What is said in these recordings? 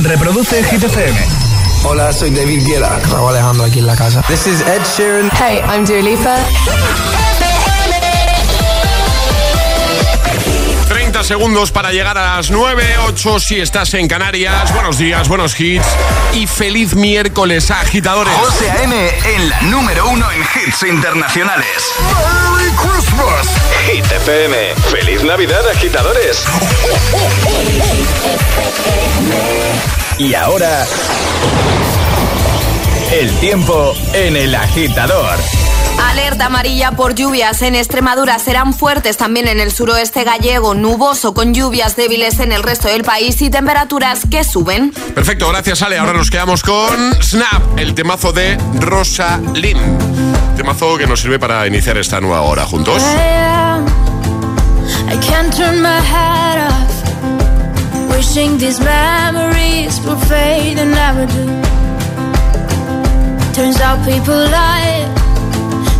Reproduce Hit FM. Hola, soy David Guetta. Raúl Alejandro aquí en la casa. This is Ed Sheeran. Hey, I'm Dua Lipa. 30 segundos para llegar a las 9, 8 si estás en Canarias. Buenos días, buenos hits y feliz miércoles, agitadores. José A.M. en la número uno en hits internacionales. ¡Merry Christmas! Hit FM. ¡Feliz Navidad, agitadores! Y ahora... El tiempo en el agitador. Alerta amarilla por lluvias en Extremadura serán fuertes también en el suroeste gallego, nuboso con lluvias débiles en el resto del país y temperaturas que suben. Perfecto, gracias Ale. Ahora nos quedamos con Snap, el temazo de Rosa Lynn. Temazo que nos sirve para iniciar esta nueva hora juntos. I can't turn my head off. Wishing these memories will fade and never do. Turns out people lie.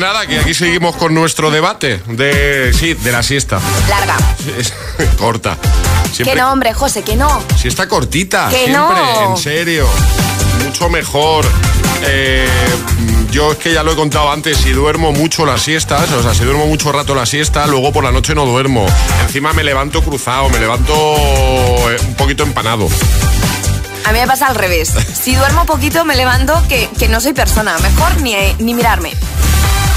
Nada, que aquí seguimos con nuestro debate de, sí, de la siesta. Larga. Es corta. Que Siempre, no, hombre, José, que no. Siesta cortita, Que siempre, no. en serio. Mucho mejor. Eh, yo es que ya lo he contado antes, si duermo mucho las siestas, o sea, si duermo mucho rato la siesta, luego por la noche no duermo. Encima me levanto cruzado, me levanto eh, un poquito empanado. A mí me pasa al revés. Si duermo poquito me levanto que, que no soy persona. Mejor ni, ni mirarme.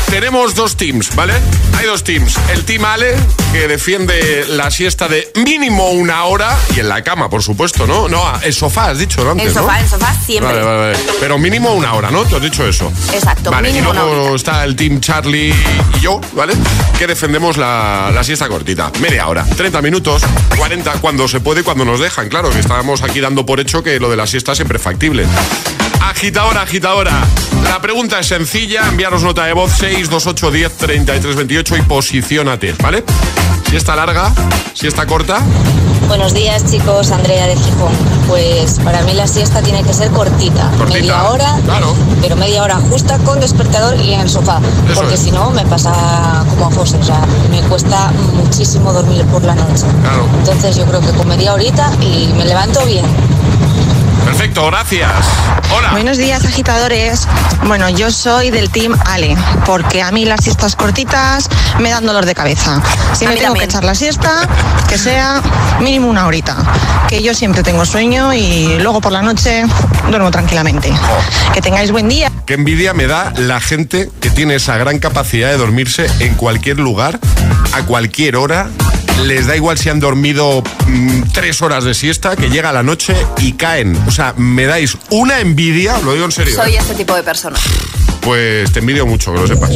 Tenemos dos teams, ¿vale? Hay dos teams. El team Ale, que defiende la siesta de mínimo una hora, y en la cama, por supuesto, ¿no? No, el sofá, has dicho ¿no? antes, El sofá, ¿no? el sofá siempre. Vale, vale, vale. Pero mínimo una hora, ¿no? Tú has dicho eso. Exacto, Vale, y mínimo una luego está el team Charlie y yo, ¿vale? Que defendemos la, la siesta cortita. Media hora, 30 minutos, 40, cuando se puede, cuando nos dejan. Claro, que estábamos aquí dando por hecho que lo de la siesta siempre es factible. Agitadora, agitadora. La pregunta es sencilla. Enviaros nota de voz 628 10 33 28 y posiciónate, ¿vale? Si está larga, si está corta. Buenos días, chicos. Andrea de Gijón. Pues para mí la siesta tiene que ser cortita. Cortita, Media hora, claro. pero media hora justa con despertador y en el sofá. Eso porque si no, me pasa como a José. O sea, me cuesta muchísimo dormir por la noche. Claro. Entonces yo creo que con media horita y me levanto bien. Perfecto, gracias. Hola. Buenos días, agitadores. Bueno, yo soy del team Ale, porque a mí las siestas cortitas me dan dolor de cabeza. Si A me tengo también. que echar la siesta, que sea mínimo una horita. Que yo siempre tengo sueño y luego por la noche duermo tranquilamente. Que tengáis buen día. Qué envidia me da la gente que tiene esa gran capacidad de dormirse en cualquier lugar, a cualquier hora. Les da igual si han dormido mm, tres horas de siesta, que llega la noche y caen. O sea, me dais una envidia, lo digo en serio. Soy ¿eh? este tipo de persona. Pues te envidio mucho, que lo sepas.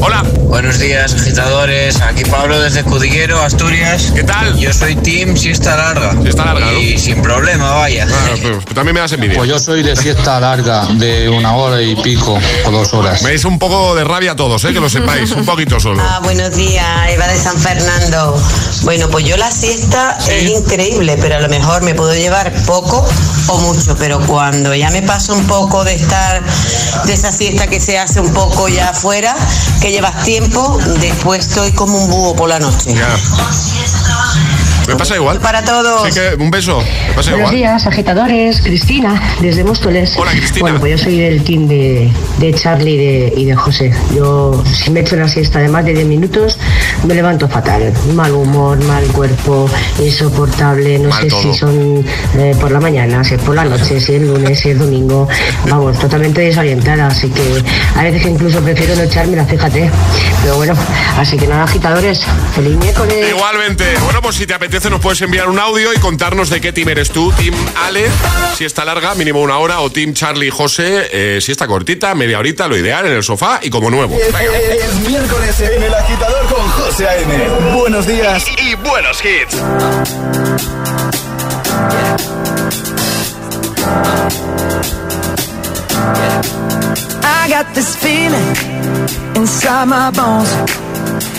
Hola, Buenos días, agitadores. Aquí Pablo desde Cudillero, Asturias. ¿qué tal? Yo soy Team Siesta Larga. Siesta larga, Y ¿no? sin problema, vaya. Ah, también me das envidia. Pues yo soy de siesta larga, de una hora y pico o dos horas. Me dais un poco de rabia a todos, ¿eh? que lo sepáis, un poquito solo. Ah, buenos días, Eva de San Fernando. Bueno, pues yo la siesta es increíble, pero a lo mejor me puedo llevar poco o mucho, pero cuando ya me paso un poco de estar, de esa siesta que se hace un poco ya afuera, que llevas tiempo, después estoy como un búho por la noche. Me pasa igual. Para todos. Así que un beso. Me pasa Buenos igual. días, agitadores. Cristina, desde Móstoles. Hola, Cristina. Bueno, pues yo soy del team de, de Charlie y de, y de José. Yo, si me echo una siesta de más de 10 minutos, me levanto fatal. Mal humor, mal cuerpo, insoportable. No Mal sé todo. si son eh, por la mañana, si es por la noche, si es lunes, si es domingo. Vamos, totalmente desorientada. Así que a veces incluso prefiero no echármela, fíjate. Pero bueno, así que nada, agitadores. Feliz miércoles. Igualmente. Bueno, pues si te apetece nos puedes enviar un audio y contarnos de qué team eres tú. Team Ale, si está larga, mínimo una hora, o Team Charlie y José, eh, si está cortita, media horita, lo ideal, en el sofá y como nuevo. Es, es miércoles en el agitador con José A.M. Buenos días y, y buenos hits. I got this feeling inside my bones.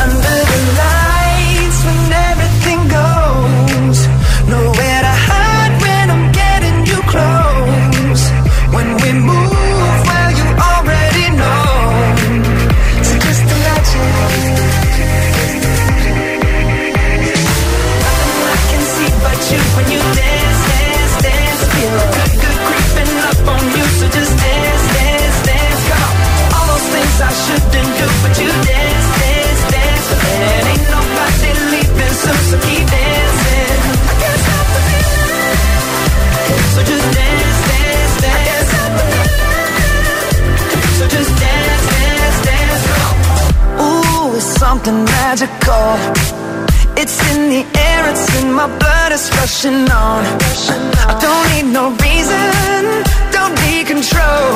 And under magical. It's in the air, it's in my blood, it's rushing on. I don't need no reason, don't need control.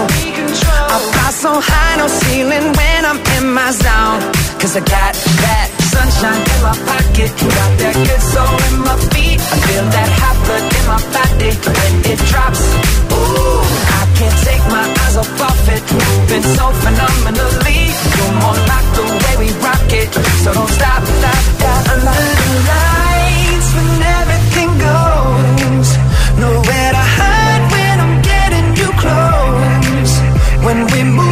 I fly so high, no ceiling when I'm in my zone. Cause I got that sunshine in my pocket, got that good soul in my feet. I feel that hot blood in my body when it drops. Ooh, I can't take my eyes off of it, moving so phenomenally. You're more like the way we rock it, so don't stop, stop, stop. Under the lights, when everything goes, nowhere to hide when I'm getting you close. When we move,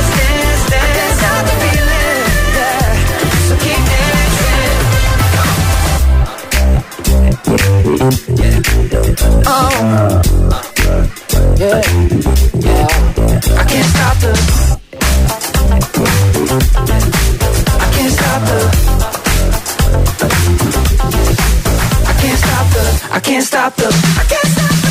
Oh. Yeah. Yeah. I can't stop the. I can't stop the. I can't stop the. I can't stop the. I can't stop the.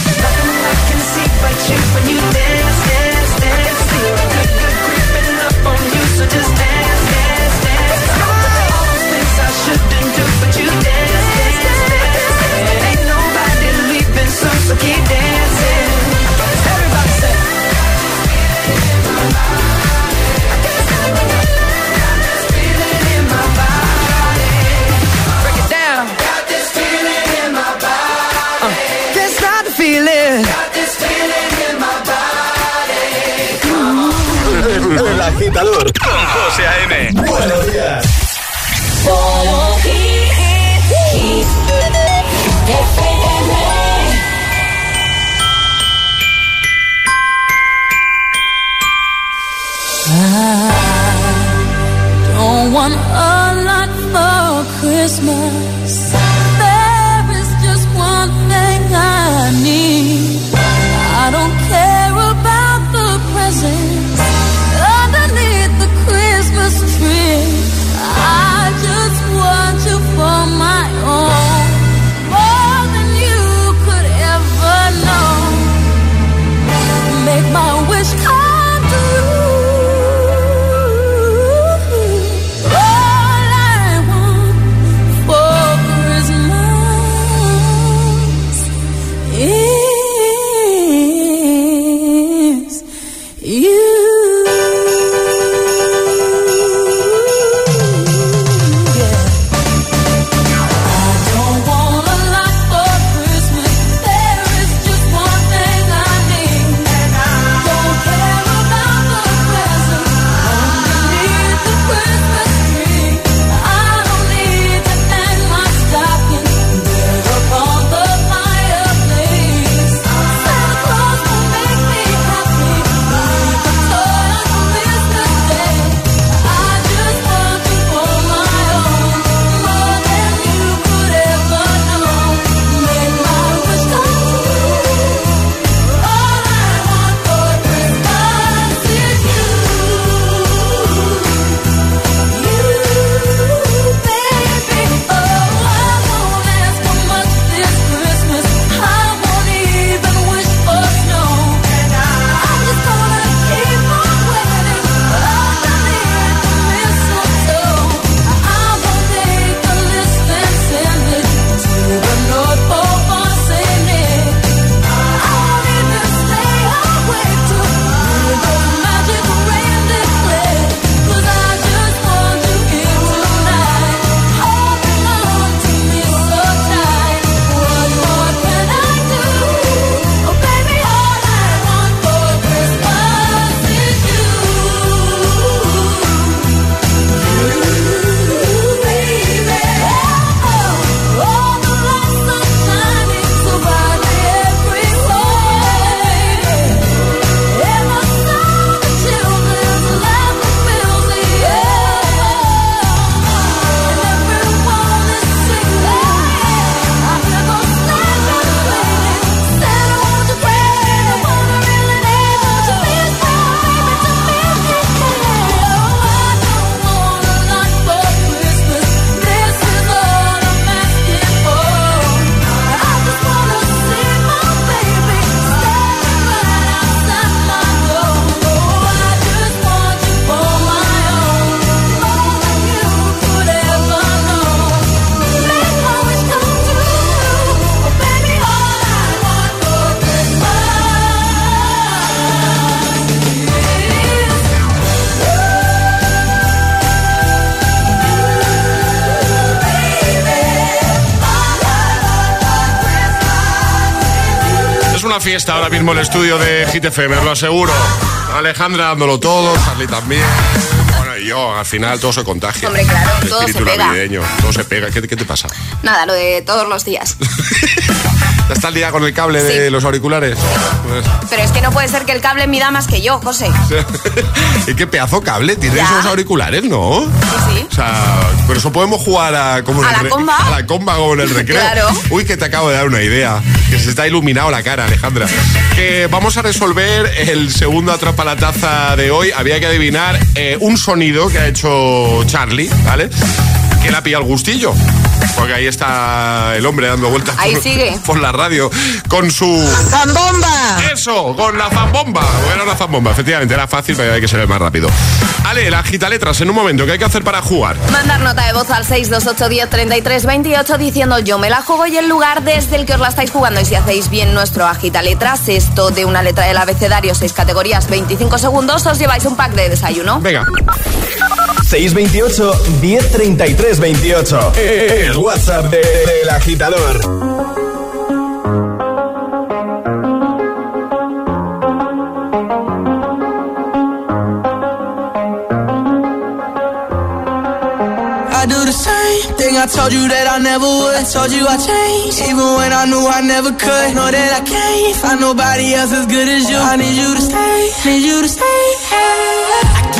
una fiesta ahora mismo el estudio de GTFM, os lo aseguro. Alejandra dándolo todo, Charlie también. Bueno, y yo, al final todo se contagia. Hombre, claro, el todo se pega. Navideño, todo se pega. ¿Qué, ¿Qué te pasa? Nada, lo de todos los días. Ya está el día con el cable de los auriculares. Pues. Pero es que no puede ser que el cable mida más que yo, José. ¿Y qué pedazo cable tiene esos auriculares, no? Sí, sí. O sea, pero eso podemos jugar a... Como ¿A la comba? A la comba como en el recreo. Uy, que te acabo de dar una idea. Que se está iluminado la cara, Alejandra. Que vamos a resolver el segundo Atrapa la Taza de hoy. Había que adivinar eh, un sonido que ha hecho Charlie, ¿vale? Que la pilla el gustillo. Porque ahí está el hombre dando vueltas Ahí por, sigue. por la radio con su... ¡Zambomba! Eso, con la zambomba. Bueno, la zambomba, efectivamente, era fácil, pero hay que ser el más rápido. Ale, la gita letras en un momento, ¿qué hay que hacer para jugar? Mandar nota de voz al 628103328 diciendo yo me la juego y el lugar desde el que os la estáis jugando. Y si hacéis bien nuestro agita letras, esto de una letra del abecedario, seis categorías, 25 segundos, os lleváis un pack de desayuno. Venga. 628 1033 28. El WhatsApp de- del agitador. I do the same thing I told you that I never would. I told you I changed, even when I knew I never could. Know that I can't find nobody else as good as you. I need you to stay, need you to stay. I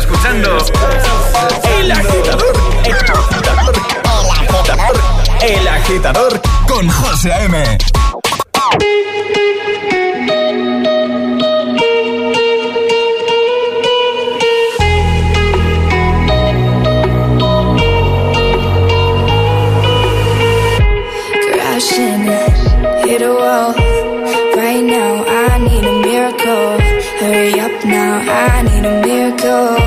escuchando El agitador. El agitador. El agitador con José A.M. crashing, hit a wall. Right now, I need a miracle. Hurry up now, I need a miracle.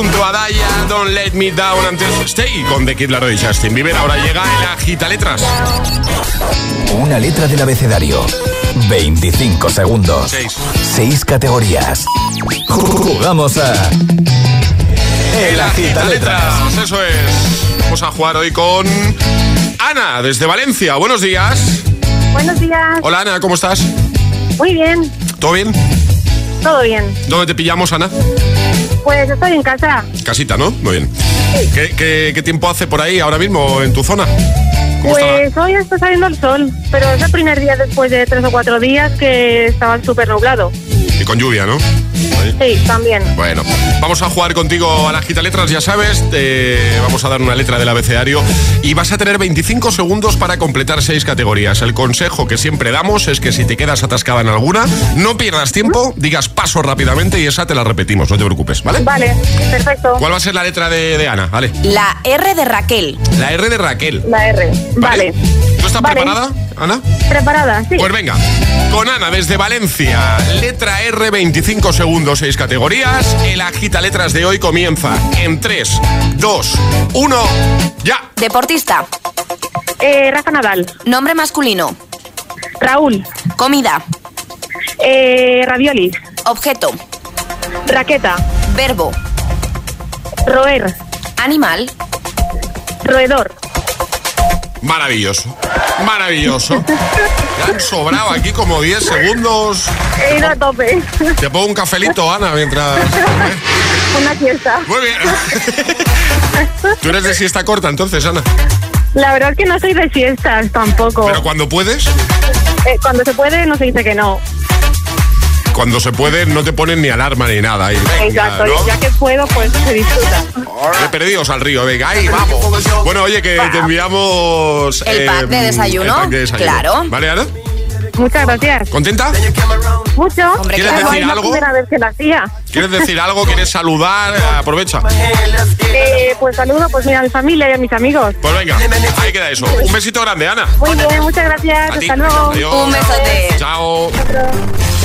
Junto a Daya, Don't Let Me Down antes Stay con The Kid Laroi y Justin Bieber. Ahora llega el agita letras. Una letra del abecedario. 25 segundos. Seis. 6 categorías. Jugamos a. El agita letras. Eso es. Vamos a jugar hoy con Ana, desde Valencia. Buenos días. Buenos días. Hola Ana, ¿cómo estás? Muy bien, ¿Todo bien? todo bien. ¿Dónde te pillamos, Ana? Pues estoy en casa. Casita, ¿no? Muy bien. ¿Qué, qué, qué tiempo hace por ahí ahora mismo en tu zona? ¿Cómo está la- Pues hoy está saliendo el sol, pero es el primer día después de tres o cuatro días que estaba súper nublado. Y con lluvia, ¿no? Sí, también. Bueno, vamos a jugar contigo a la gita letras, ya sabes. te vamos a dar una letra del abecedario y vas a tener 25 segundos para completar seis categorías. El consejo que siempre damos es que si te quedas atascada en alguna, no pierdas tiempo, digas paso rápidamente y esa te la repetimos, no te preocupes, ¿vale? Vale, perfecto. ¿Cuál va a ser la letra de, de Ana? Vale. La R de Raquel. La R de Raquel. La R. Vale. ¿Tú estás Vale. preparada, Ana? Preparada, sí. Pues venga, con Ana desde Valencia, letra R, 25 segundos, 6 categorías. El agita letras de hoy comienza en 3, 2, 1, ya. Deportista. Eh, Rafa Nadal. Nombre masculino. Raúl. Comida. Eh, raviolis. Objeto. Raqueta. Verbo. Roer. Animal. Roedor. Maravilloso, maravilloso. Te han sobrado aquí como 10 segundos. He ido a tope. Te pongo un cafelito, Ana, mientras... Una fiesta. Muy bien. ¿Tú eres de siesta corta entonces, Ana? La verdad es que no soy de fiestas tampoco. Pero cuando puedes, Eh, cuando se puede no se dice que no. Cuando se puede no te ponen ni alarma ni nada. Y venga, Exacto, ¿no? y ya que puedo pues se disfruta. De perdidos al río, venga, ahí vamos. Bueno, oye, que te enviamos. El pack de desayuno, el pack de desayuno. claro. ¿Vale, Ana? Muchas gracias. ¿Contenta? Mucho. Hombre, ¿Quieres claro. decir es la algo? primera vez que lo hacía. ¿Quieres decir algo? ¿Quieres saludar? Aprovecha. Eh, pues saludo pues mira, a mi familia y a mis amigos. Pues venga, ahí queda eso. Un besito grande, Ana. Muy bien, muchas gracias. A ti. Hasta luego. Adiós. Un besote. Chao.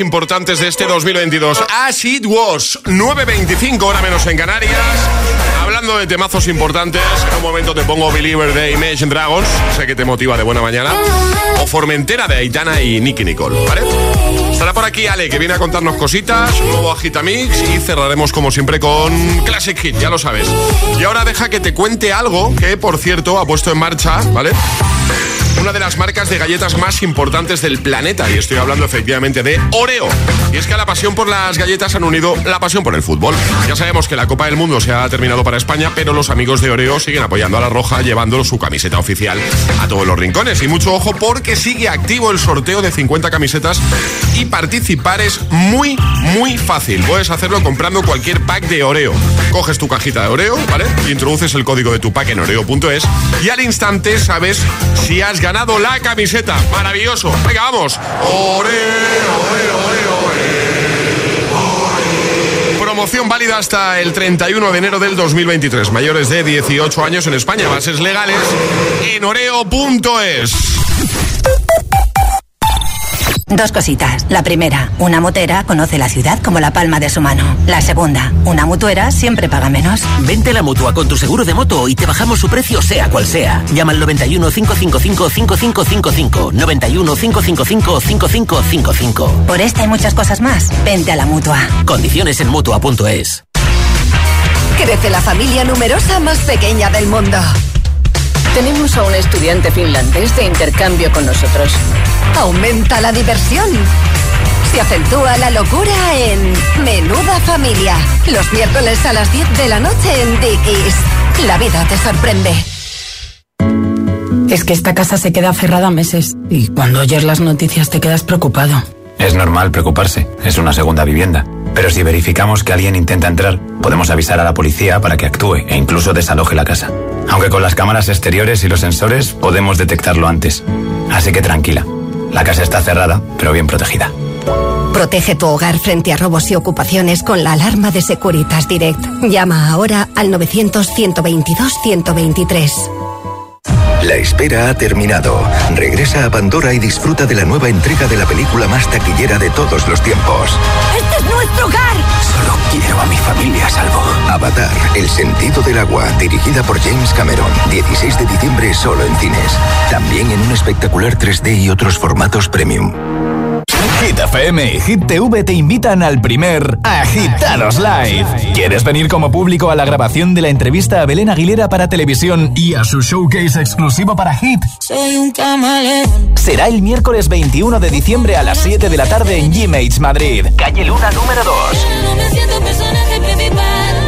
importantes de este 2022. As It Was, 9.25, hora menos en Canarias. Hablando de temazos importantes, en un momento te pongo Believer de Imagine Dragons, sé que te motiva de buena mañana, o Formentera de Aitana y Nicky Nicole. Estará por aquí Ale, que viene a contarnos cositas, un nuevo Agitamix y cerraremos como siempre con Classic Hit, ya lo sabes. Y ahora deja que te cuente algo que, por cierto, ha puesto en marcha, ¿vale? Una de las marcas de galletas más importantes del planeta. Y estoy hablando efectivamente de Oreo. Y es que a la pasión por las galletas han unido la pasión por el fútbol. Ya sabemos que la Copa del Mundo se ha terminado para España, pero los amigos de Oreo siguen apoyando a la Roja, llevando su camiseta oficial a todos los rincones. Y mucho ojo porque sigue activo el sorteo de 50 camisetas y participar es muy, muy fácil. Puedes hacerlo comprando cualquier pack de Oreo. Coges tu cajita de Oreo, ¿vale? Introduces el código de tu pack en oreo.es y al instante sabes si has ganado la camiseta. Maravilloso. Venga, vamos. Promoción válida hasta el 31 de enero del 2023. Mayores de 18 años en España. Bases legales en oreo.es. Dos cositas. La primera, una motera conoce la ciudad como la palma de su mano. La segunda, una mutuera siempre paga menos. Vente a la mutua con tu seguro de moto y te bajamos su precio sea cual sea. Llama al 91 555 5555. 91 555 5555. Por esta y muchas cosas más, vente a la mutua. Condiciones en mutua.es. Crece la familia numerosa más pequeña del mundo. Tenemos a un estudiante finlandés de intercambio con nosotros. Aumenta la diversión. Se acentúa la locura en Menuda Familia. Los miércoles a las 10 de la noche en Dickies. La vida te sorprende. Es que esta casa se queda cerrada meses y cuando oyes las noticias te quedas preocupado. Es normal preocuparse, es una segunda vivienda. Pero si verificamos que alguien intenta entrar, podemos avisar a la policía para que actúe e incluso desaloje la casa. Aunque con las cámaras exteriores y los sensores podemos detectarlo antes. Así que tranquila, la casa está cerrada, pero bien protegida. Protege tu hogar frente a robos y ocupaciones con la alarma de Securitas Direct. Llama ahora al 900-122-123. La espera ha terminado. Regresa a Pandora y disfruta de la nueva entrega de la película más taquillera de todos los tiempos. ¡Este es nuestro hogar! Solo quiero a mi familia a salvo. Avatar, El sentido del agua, dirigida por James Cameron. 16 de diciembre solo en cines. También en un espectacular 3D y otros formatos premium. Hit FM y Hit TV te invitan al primer Agitados Live. ¿Quieres venir como público a la grabación de la entrevista a Belén Aguilera para televisión y a su showcase exclusivo para Hit? Soy un camaleón. Será el miércoles 21 de diciembre a las 7 de la tarde en G-Mates Madrid. Calle Luna número 2. No me siento personaje principal.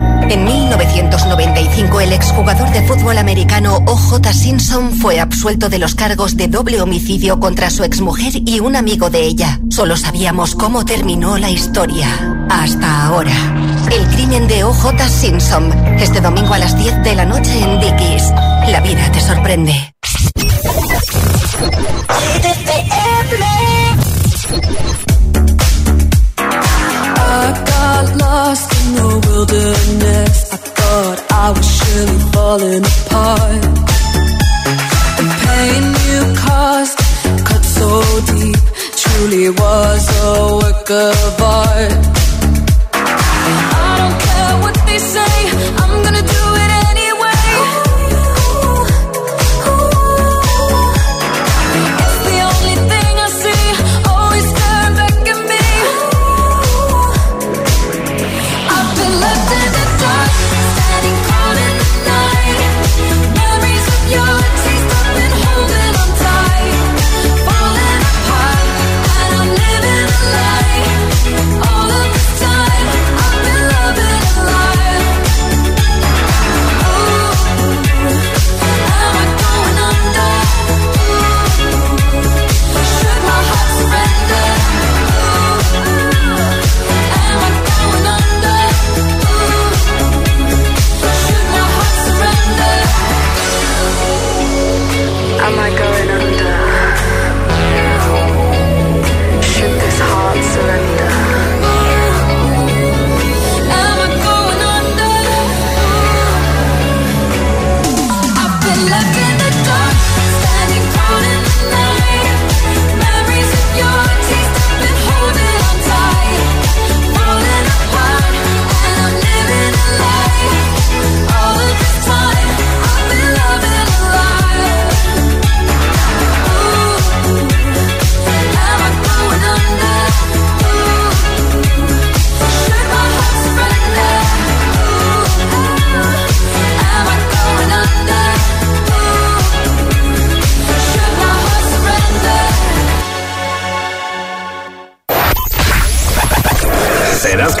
En 1995, el exjugador de fútbol americano O.J. Simpson fue absuelto de los cargos de doble homicidio contra su exmujer y un amigo de ella. Solo sabíamos cómo terminó la historia. Hasta ahora. El crimen de O.J. Simpson. Este domingo a las 10 de la noche en Dickies. La vida te sorprende. I got lost in the wilderness. I thought I was surely falling apart. The pain you caused cut so deep, truly was a work of art.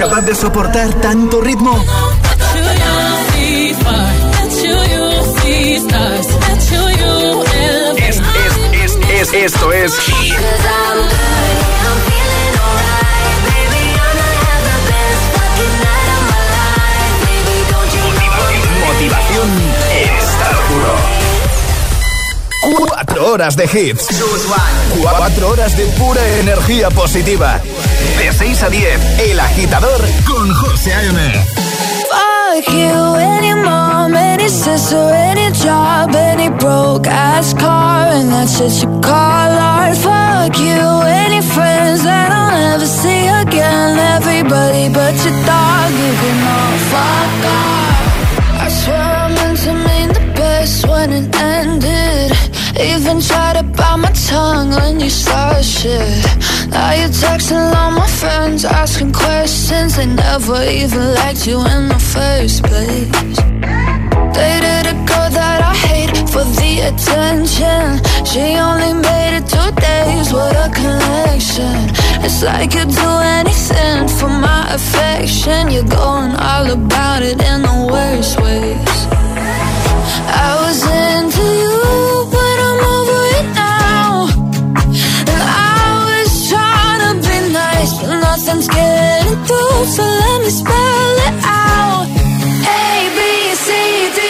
Capaz de soportar tanto ritmo? Es, es, es, es, esto es. Motivación está puro. Cuatro horas de hits. Cuatro horas de pura energía positiva. De 6 a 10, El Agitador con José A.M. Fuck you, any mom, any sister, any job, any broke ass car, and that's shit you call art. Fuck you, any friends that I'll never see again. Everybody but your dog, you can all fuck off. I swear I meant to mean the best when it ended. Even tried to bite my tongue when you started shit. Now you're texting all my friends, asking questions. They never even liked you in the first place. Dated a girl that I hate for the attention. She only made it two days, what a connection. It's like you'd do anything for my affection. You're going all about it in the worst ways. I was into you, but nothing's getting through. So let me spell it out. A B C D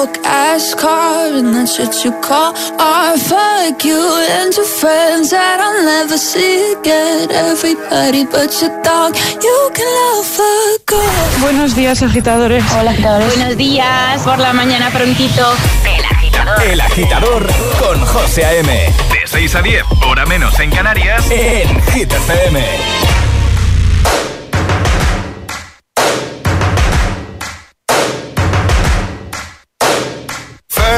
broke ass car and that shit you call art. Fuck you and your friends that I'll never see again. Everybody but your dog, you can love fuck off. Buenos días, agitadores. Hola, agitadores. Buenos días, por la mañana prontito. El agitador. El Agitador con José A.M. De 6 a 10, hora menos en Canarias, en Hit FM.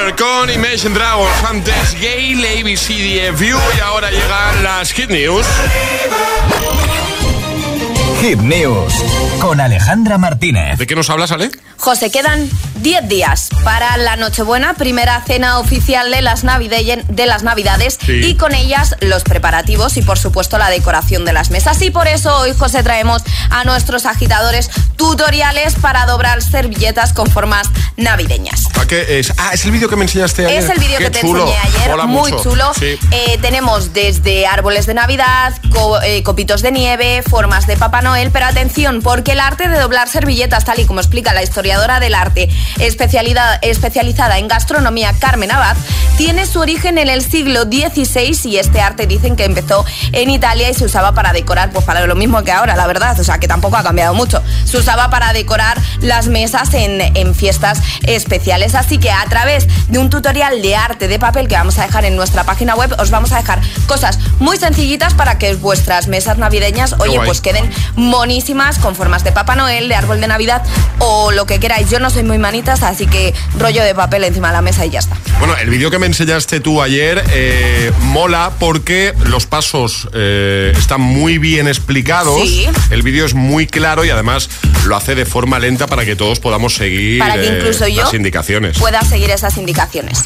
Believer con Imagine Dragons. Antes Gale, ABCDFU y ahora llegan las Hit News. Hit News con Alejandra Martínez. ¿De qué nos hablas, Ale? José, quedan 10 días para la Nochebuena, primera cena oficial de las, navide- de las Navidades Sí. y con ellas los preparativos y por supuesto la decoración de las mesas. Y por eso hoy, José, traemos a nuestros agitadores tutoriales para doblar servilletas con formas navideñas. ¿Para qué es? Ah, es el vídeo que me enseñaste ayer. Es el vídeo que te chulo. enseñé ayer, muy mucho. chulo. Sí. Eh, tenemos desde árboles de Navidad, co- eh, copitos de nieve, formas de Papá Noel, pero atención, porque el arte de doblar servilletas, tal y como explica la historiadora del arte especialidad- especializada en gastronomía Carmen Abad, tiene su origen en el siglo XVI y este arte dicen que empezó en Italia y se usaba para decorar, pues para lo mismo que ahora, la verdad, o sea que tampoco ha cambiado mucho. Se usaba para decorar las mesas en, en fiestas especiales, así que a través de un tutorial de arte de papel que vamos a dejar en nuestra página web, os vamos a dejar cosas muy sencillitas para que vuestras mesas navideñas, oye, guay. pues queden monísimas con formas de Papá Noel, de árbol de Navidad o lo que queráis. Yo no soy muy así que rollo de papel encima de la mesa y ya está. Bueno, el vídeo que me enseñaste tú ayer eh, mola porque los pasos eh, están muy bien explicados. Sí. El vídeo es muy claro y además lo hace de forma lenta para que todos podamos seguir Para que eh, incluso yo las indicaciones. pueda seguir esas indicaciones.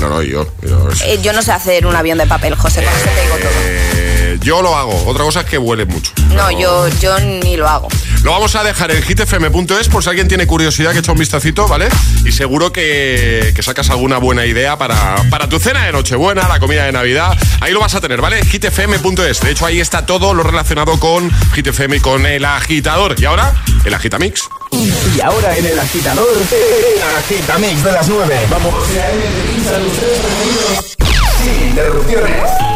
No, no, yo. Yo, yo no sé hacer un avión de papel, José, con eso te digo todo. Yo lo hago. Otra cosa es que huele mucho. No, yo, yo ni lo hago. Lo vamos a dejar en hitfm.es por si alguien tiene curiosidad que echa un vistacito, ¿vale? Y seguro que, que sacas alguna buena idea para, para tu cena de Nochebuena, la comida de Navidad. Ahí lo vas a tener, ¿vale? hitfm.es. De hecho, ahí está todo lo relacionado con hitfm y con el agitador. Y ahora, el agitamix. Y ahora en el agitador, el agitamix de las 9. Vamos. Sin interrupciones.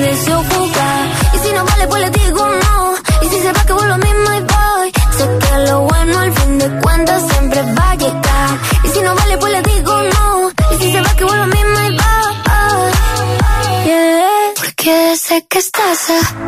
Y si no vale, pues le digo no. Y si se va, que vuelvo a mí, my boy. Sé que lo bueno al fin de cuentas siempre va a llegar. Y si no vale, pues le digo no. Y si se va, que vuelvo a mí, my boy. Yeah. Porque sé que estás. A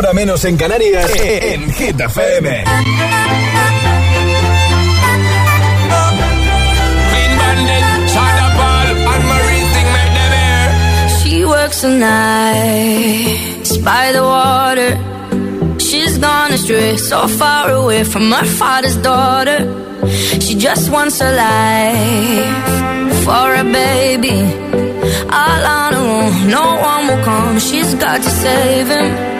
6 a 10, ahora menos en Canarias, en Hit FM. She works the nights by the water. She's gone astray, so far away from her father's daughter. She just wants a life for a baby. All on her own, no one will come. She's got to save him.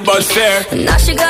fee and the bus fare. Now she got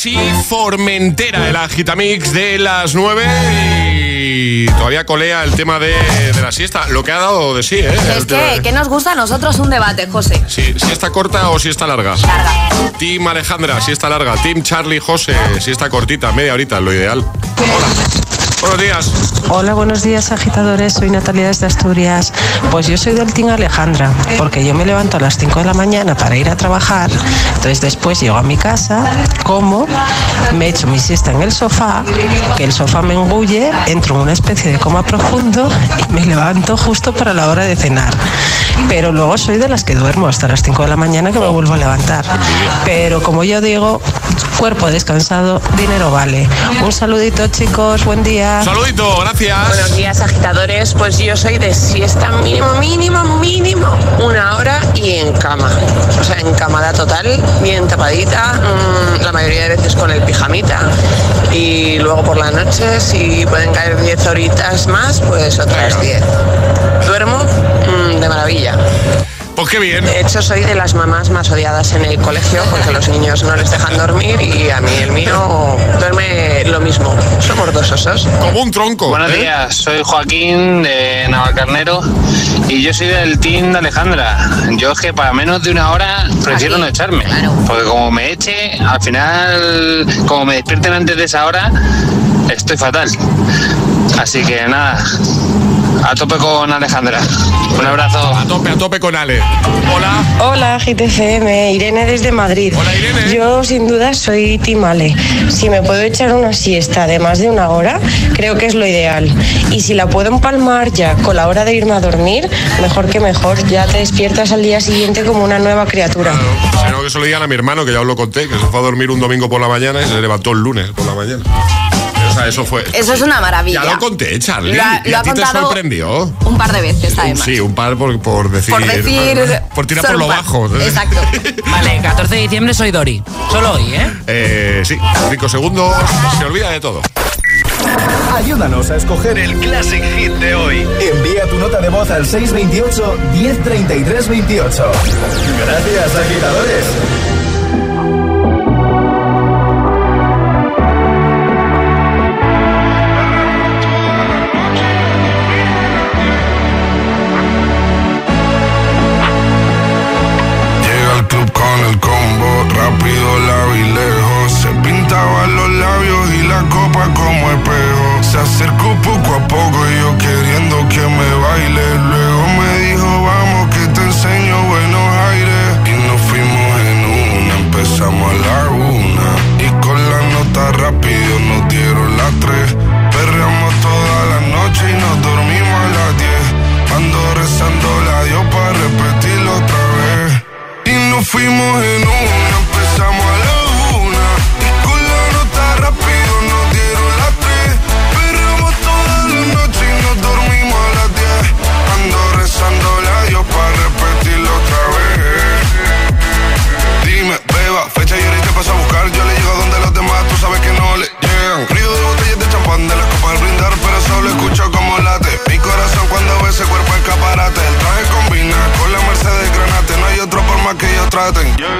Paradise y Formentera, el agitamix de las 9 y todavía colea el tema de, de la siesta, lo que ha dado de sí, ¿eh? Es que, que nos gusta a nosotros un debate, José. Sí, si está corta o si está larga. Larga. Team Alejandra, si está larga. Team Charlie José, si está cortita, media horita, lo ideal. Hola. Buenos días. Hola, buenos días agitadores, soy Natalia desde Asturias. Pues yo soy del Team Alejandra, porque yo me levanto a las 5 de la mañana para ir a trabajar, entonces después llego a mi casa, como, me echo mi siesta en el sofá, que el sofá me engulle, entro en una especie de coma profundo y me levanto justo para la hora de cenar. Pero luego soy de las que duermo hasta las 5 de la mañana que me vuelvo a levantar. Pero como yo digo, cuerpo descansado, dinero vale. Un saludito chicos, buen día. Saludito, gracias. Buenos días, agitadores. Pues yo soy de siesta mínimo, mínimo, mínimo, una hora y en cama. O sea, encamada total, bien tapadita, mm, la mayoría de veces con el pijamita. Y luego por la noche, si pueden caer 10 horitas más, pues otras 10. Duermo mm, de maravilla. Pues qué bien. De hecho, soy de las mamás más odiadas en el colegio porque los niños no les dejan dormir y a mí el mío duerme lo mismo. Somos dos osos. Como un tronco. Buenos días, soy Joaquín de Navacarnero y yo soy del team de Alejandra. Yo es que para menos de una hora prefiero no echarme. Porque como me eche, al final, como me despierten antes de esa hora, estoy fatal. Así que nada, A tope con Alejandra. Un abrazo. A tope, a tope con Ale. Hola. Hola, GTCM, Irene desde Madrid. Hola, Irene. Yo sin duda soy Timale. Si me puedo echar una siesta de más de una hora, creo que es lo ideal. Y si la puedo empalmar ya con la hora de irme a dormir, mejor que mejor. Ya te despiertas al día siguiente como una nueva criatura. Sino que se lo digan a mi hermano, que ya os lo conté, que se fue a dormir un domingo por la mañana y se levantó el lunes por la mañana. O sea, eso fue. Eso es una maravilla. Ya lo conté, Charlie. Lo ha- ¿Y lo a ti te sorprendió? Un par de veces, además. Sí, un par por, por decir. Por decir. Por tirar por lo bajo. Exacto. Vale, 14 de diciembre soy Dori. Solo hoy, ¿eh? Eh, sí, cinco segundos, se olvida de todo. Ayúdanos a escoger el Classic Hit de hoy. Envía tu nota de voz al 628 1033 28. Gracias, agitadores. Más que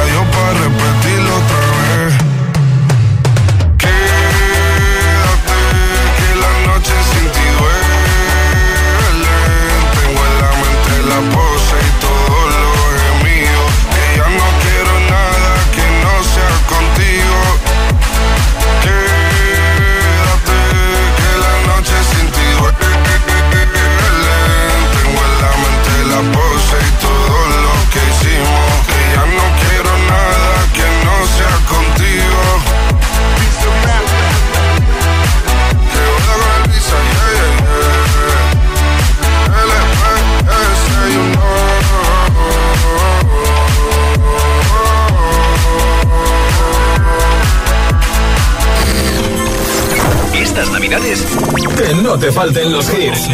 te falten los hits.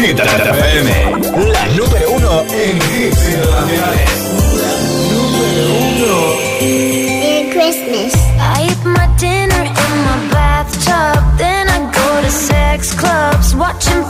Hit FM, la número uno en hits internacionales. Merry Christmas. I eat my dinner in my bathtub. Then I go to sex clubs, watching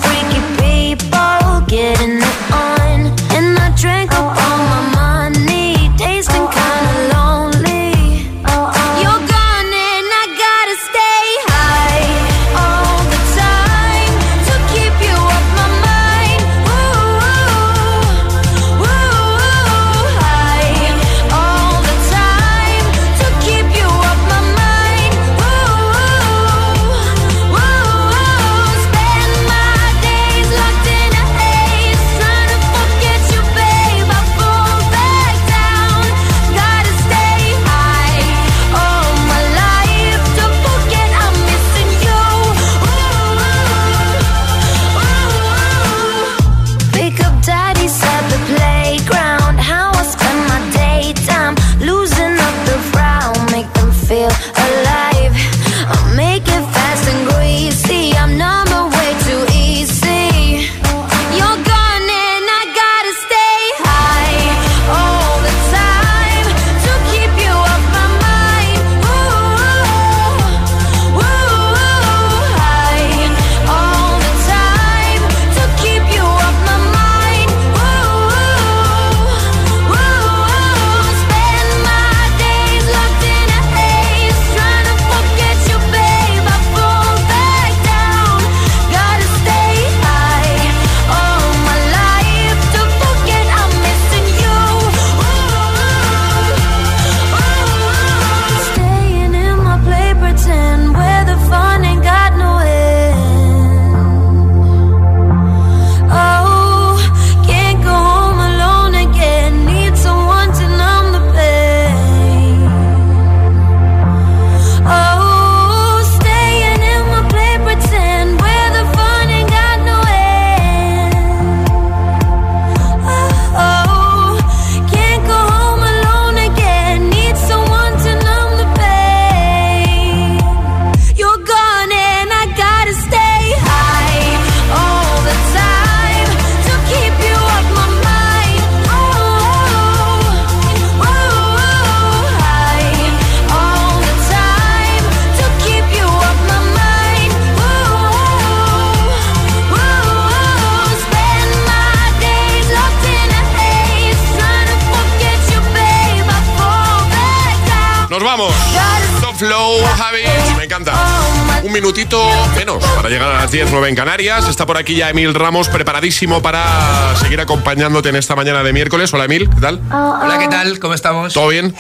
las 10, 9 en Canarias. Está por aquí ya Emil Ramos, preparadísimo para seguir acompañándote en esta mañana de miércoles. Hola, Emil, ¿qué tal? Hola, ¿qué tal? ¿Cómo estamos? ¿Todo bien?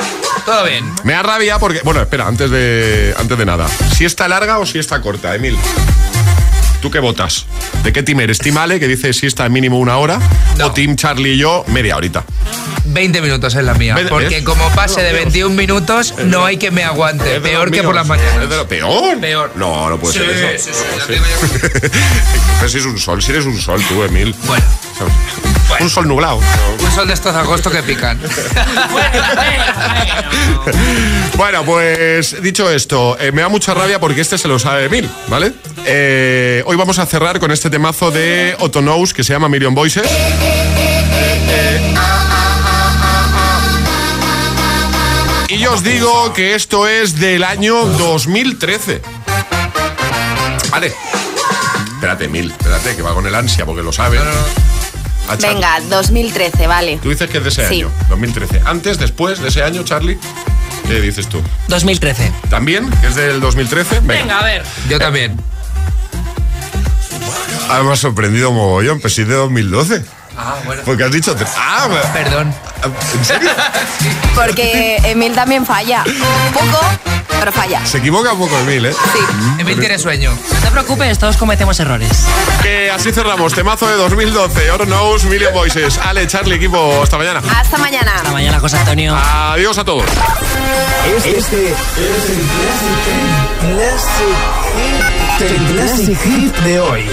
Todo bien. Me da rabia porque. Bueno, espera, antes de, antes de nada. ¿Si está larga o si está corta, Emil? ¿Tú qué votas? ¿De qué team eres? ¿Team Ale, que dice si está mínimo una hora? ¿O Team Charlie y yo, media horita? 20 minutos es la mía. Porque como pase de Dios. 21 minutos, no hay que me aguante. Peor que por las mañanas. ¿Es de lo peor? Peor. No, no puede Sí, ser eso. sí, sí. Pero si es un sol, si eres un sol tú, Emil. Bueno. Un sol nublado. Un sol de estos de agosto que pican. Bueno, pues dicho esto, eh, me da mucha rabia porque este se lo sabe Emil, ¿vale? Eh, hoy vamos a cerrar con este temazo de Otonous que se llama Million Voices. Y os digo que esto es del año 2013. Vale. Espérate, Emil, espérate, que va con el ansia porque lo sabe. Ah, Venga, 2013, vale. Tú dices que es de ese Sí. año, 2013. Antes, después de ese año, Charlie, ¿qué dices tú? 2013. ¿También? ¿Que es del 2013? Venga, a ver. Yo también. Ah, me ha sorprendido mogollón, pues sí de 2012. Ah, bueno. Porque has dicho... tres- Ah, Perdón. ¿En serio? Porque Emil también falla. Un poco, pero falla. Se equivoca un poco Emil, ¿eh? Emil tiene sueño. No te preocupes, todos cometemos errores. Que así cerramos. Temazo de 2012. Oro Knows, Million Voices. Ale, Charlie, equipo. Hasta mañana. Hasta mañana. Hasta mañana, José Antonio. Adiós a todos. Este es el Classic, el Classic Hit de hoy.